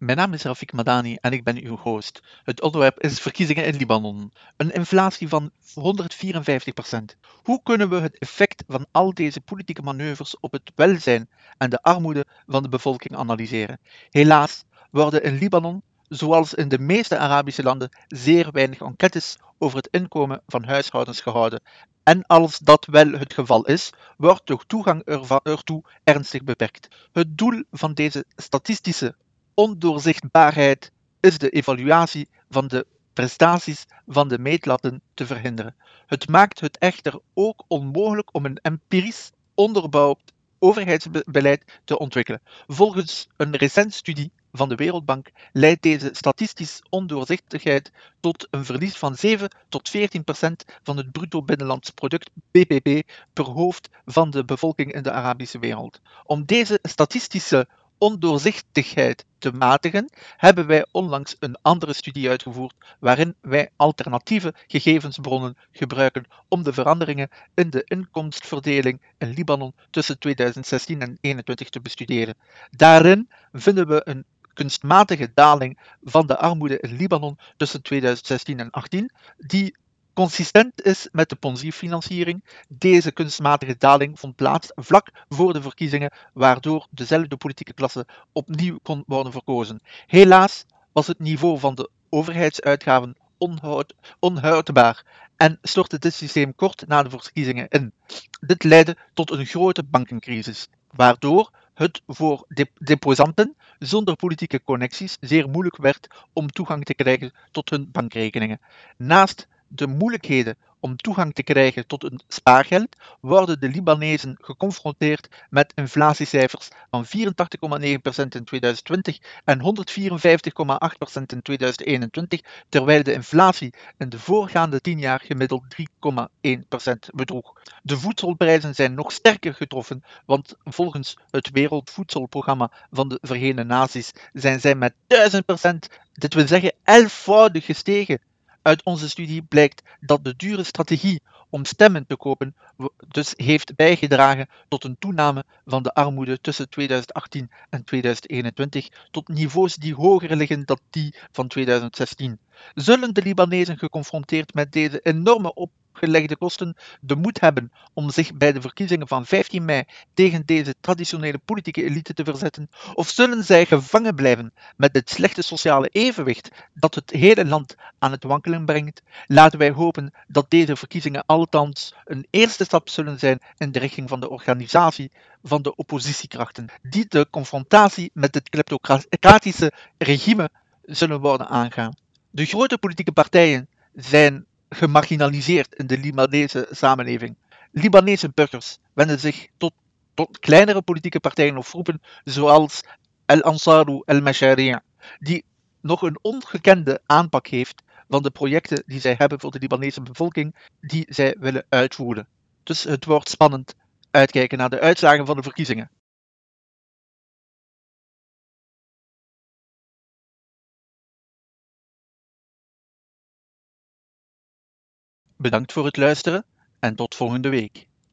Mijn naam is Rafik Madani en ik ben uw host. Het onderwerp is verkiezingen in Libanon. Een inflatie van 154%. Hoe kunnen we het effect van al deze politieke manoeuvres op het welzijn en de armoede van de bevolking analyseren? Helaas worden in Libanon, zoals in de meeste Arabische landen, zeer weinig enquêtes over het inkomen van huishoudens gehouden. En als dat wel het geval is, wordt de toegang ertoe ernstig beperkt. Het doel van deze statistische ondoorzichtbaarheid is de evaluatie van de prestaties van de meetlatten te verhinderen. Het maakt het echter ook onmogelijk om een empirisch onderbouwd overheidsbeleid te ontwikkelen. Volgens een recente studie van de Wereldbank leidt deze statistisch ondoorzichtigheid tot een verlies van 7 tot 14 procent van het bruto binnenlands product BBP per hoofd van de bevolking in de Arabische wereld. Om deze statistische ondoorzichtigheid te matigen, hebben wij onlangs een andere studie uitgevoerd waarin wij alternatieve gegevensbronnen gebruiken om de veranderingen in de inkomstenverdeling in Libanon tussen 2016 en 2021 te bestuderen. Daarin vinden we een kunstmatige daling van de armoede in Libanon tussen 2016 en 2018, die consistent is met de Ponzi-financiering. Deze kunstmatige daling vond plaats vlak voor de verkiezingen, waardoor dezelfde politieke klasse opnieuw kon worden verkozen. Helaas was het niveau van de overheidsuitgaven onhoud, onhoudbaar en stortte dit systeem kort na de verkiezingen in. Dit leidde tot een grote bankencrisis, waardoor het voor deposanten zonder politieke connecties zeer moeilijk werd om toegang te krijgen tot hun bankrekeningen. Naast de moeilijkheden om toegang te krijgen tot een spaargeld worden de Libanezen geconfronteerd met inflatiecijfers van 84,9% in 2020 en 154,8% in 2021, terwijl de inflatie in de voorgaande 10 jaar gemiddeld 3,1% bedroeg. De voedselprijzen zijn nog sterker getroffen, want volgens het Wereldvoedselprogramma van de Verenigde Naties zijn zij met 1000%, dit wil zeggen elfvoudig gestegen uit onze studie blijkt dat de dure strategie om stemmen te kopen dus heeft bijgedragen tot een toename van de armoede tussen 2018 en 2021 tot niveaus die hoger liggen dan die van 2016. Zullen de Libanezen geconfronteerd met deze enorme op gelegde kosten de moed hebben om zich bij de verkiezingen van 15 mei tegen deze traditionele politieke elite te verzetten? Of zullen zij gevangen blijven met het slechte sociale evenwicht dat het hele land aan het wankelen brengt? Laten wij hopen dat deze verkiezingen althans een eerste stap zullen zijn in de richting van de organisatie van de oppositiekrachten, die de confrontatie met het kleptocratische regime zullen worden aangaan. De grote politieke partijen zijn gemarginaliseerd in de Libanese samenleving. Libanese burgers wenden zich tot, tot kleinere politieke partijen of groepen zoals El Ansaru El Masharia, die nog een ongekende aanpak heeft van de projecten die zij hebben voor de Libanese bevolking, die zij willen uitvoeren. Dus het wordt spannend uitkijken naar de uitslagen van de verkiezingen. Bedankt voor het luisteren en tot volgende week.